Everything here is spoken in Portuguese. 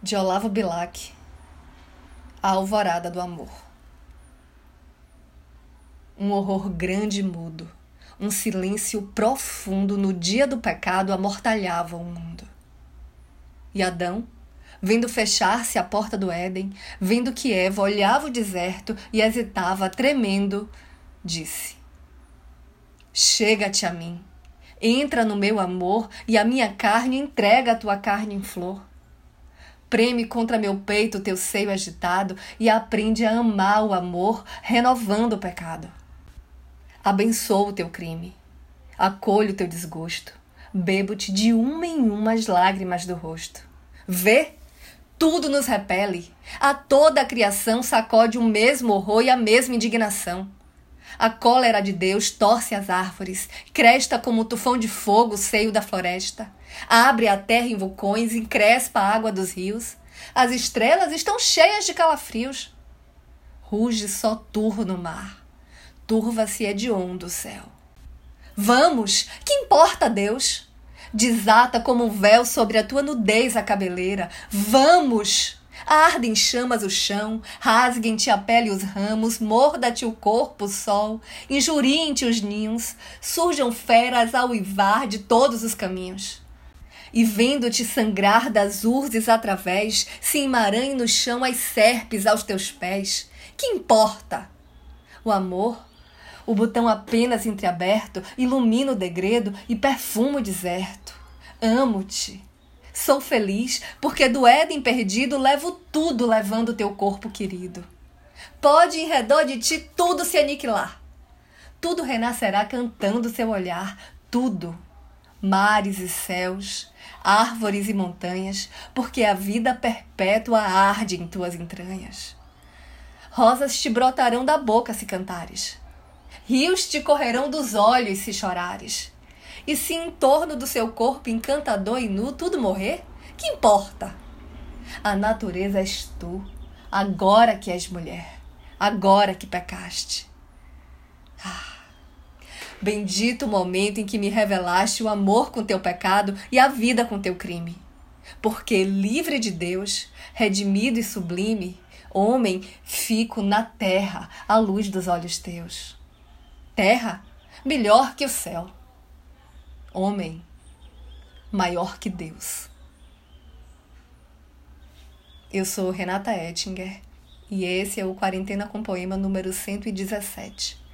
de Olavo Bilac, A Alvorada do Amor. Um horror grande e mudo, um silêncio profundo no dia do pecado amortalhava o mundo. E Adão, vendo fechar-se a porta do Éden, vendo que Eva olhava o deserto e hesitava, tremendo, disse: Chega-te a mim, entra no meu amor e a minha carne entrega a tua carne em flor. Preme contra meu peito teu seio agitado e aprende a amar o amor, renovando o pecado. Abençoo o teu crime, acolho o teu desgosto, bebo-te de uma em uma as lágrimas do rosto. Vê, tudo nos repele, a toda a criação sacode o mesmo horror e a mesma indignação. A cólera de Deus torce as árvores, cresta como um tufão de fogo o seio da floresta. Abre a terra em vulcões, encrespa a água dos rios. As estrelas estão cheias de calafrios. Ruge só turro no mar. Turva-se hediondo o céu. Vamos, que importa Deus? Desata como um véu sobre a tua nudez a cabeleira. Vamos! Arde em chamas o chão, rasguem-te a pele os ramos, morda-te o corpo o sol, injuriem-te os ninhos, surjam feras ao uivar de todos os caminhos. E vendo-te sangrar das urzes através, se emaranhem no chão as serpes aos teus pés. Que importa? O amor, o botão apenas entreaberto, ilumina o degredo e perfuma o deserto. Amo-te. Sou feliz porque do Éden perdido levo tudo levando teu corpo querido. Pode em redor de ti tudo se aniquilar. Tudo renascerá cantando seu olhar, tudo. Mares e céus, árvores e montanhas, porque a vida perpétua arde em tuas entranhas. Rosas te brotarão da boca se cantares. Rios te correrão dos olhos se chorares. E se em torno do seu corpo encantador e nu tudo morrer, que importa? A natureza és tu, agora que és mulher, agora que pecaste. Ah, bendito o momento em que me revelaste o amor com teu pecado e a vida com teu crime. Porque livre de Deus, redimido e sublime, homem, fico na terra à luz dos olhos teus. Terra melhor que o céu homem maior que Deus. Eu sou Renata Ettinger e esse é o Quarentena com Poema número 117.